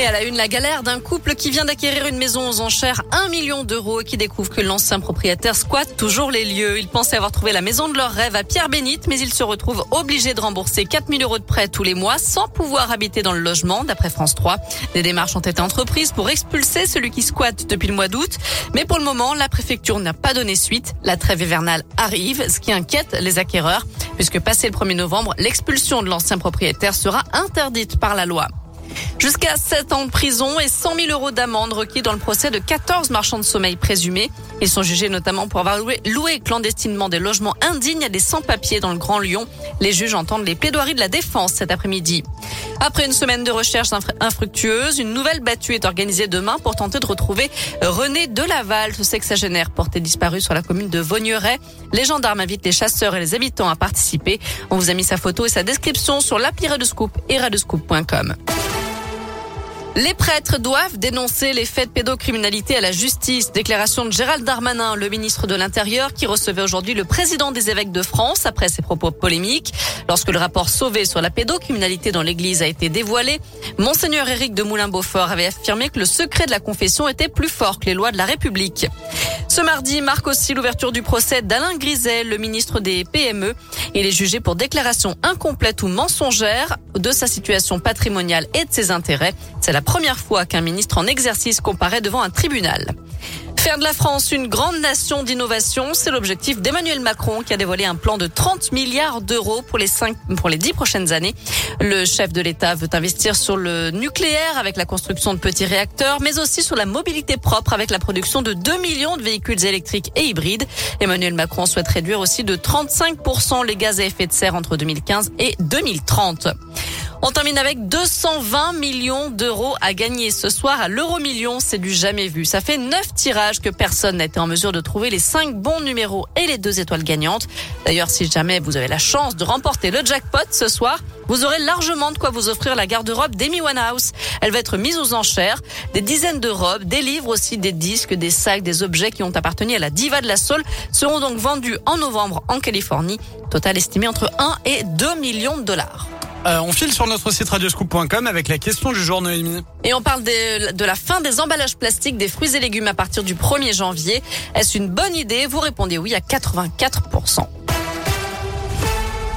Et à la une, la galère d'un couple qui vient d'acquérir une maison aux enchères 1 million d'euros et qui découvre que l'ancien propriétaire squatte toujours les lieux. Ils pensaient avoir trouvé la maison de leur rêve à Pierre-Bénite, mais ils se retrouvent obligés de rembourser 4 000 euros de prêt tous les mois sans pouvoir habiter dans le logement, d'après France 3. Des démarches ont été entreprises pour expulser celui qui squatte depuis le mois d'août. Mais pour le moment, la préfecture n'a pas donné suite. La trêve hivernale arrive, ce qui inquiète les acquéreurs, puisque passé le 1er novembre, l'expulsion de l'ancien propriétaire sera interdite par la loi. Jusqu'à 7 ans de prison et 100 000 euros d'amende requis dans le procès de 14 marchands de sommeil présumés. Ils sont jugés notamment pour avoir loué, clandestinement des logements indignes à des sans-papiers dans le Grand Lyon. Les juges entendent les plaidoiries de la défense cet après-midi. Après une semaine de recherche infructueuse, une nouvelle battue est organisée demain pour tenter de retrouver René Delaval, ce sexagénaire porté disparu sur la commune de Vaugneray. Les gendarmes invitent les chasseurs et les habitants à participer. On vous a mis sa photo et sa description sur l'appli Radescoop et radescoop.com. Les prêtres doivent dénoncer les faits de pédocriminalité à la justice. Déclaration de Gérald Darmanin, le ministre de l'Intérieur, qui recevait aujourd'hui le président des évêques de France après ses propos polémiques. Lorsque le rapport Sauvé sur la pédocriminalité dans l'église a été dévoilé, Monseigneur Éric de Moulin-Beaufort avait affirmé que le secret de la confession était plus fort que les lois de la République. Ce mardi marque aussi l'ouverture du procès d'Alain Griset, le ministre des PME. Il est jugé pour déclaration incomplète ou mensongère de sa situation patrimoniale et de ses intérêts. C'est la première fois qu'un ministre en exercice comparaît devant un tribunal. Faire de la France une grande nation d'innovation, c'est l'objectif d'Emmanuel Macron qui a dévoilé un plan de 30 milliards d'euros pour les cinq, pour les dix prochaines années. Le chef de l'État veut investir sur le nucléaire avec la construction de petits réacteurs, mais aussi sur la mobilité propre avec la production de 2 millions de véhicules électriques et hybrides. Emmanuel Macron souhaite réduire aussi de 35% les gaz à effet de serre entre 2015 et 2030. On termine avec 220 millions d'euros à gagner ce soir à l'euro million. C'est du jamais vu. Ça fait neuf tirages que personne n'a été en mesure de trouver les cinq bons numéros et les deux étoiles gagnantes. D'ailleurs, si jamais vous avez la chance de remporter le jackpot ce soir, vous aurez largement de quoi vous offrir la garde-robe d'Amy Winehouse. Elle va être mise aux enchères. Des dizaines de robes, des livres aussi, des disques, des sacs, des objets qui ont appartenu à la diva de la soul seront donc vendus en novembre en Californie. Total estimé entre 1 et 2 millions de dollars. Euh, on file sur notre site radioscoop.com avec la question du jour Noémie. Et on parle de, de la fin des emballages plastiques des fruits et légumes à partir du 1er janvier. Est-ce une bonne idée? Vous répondez oui à 84%.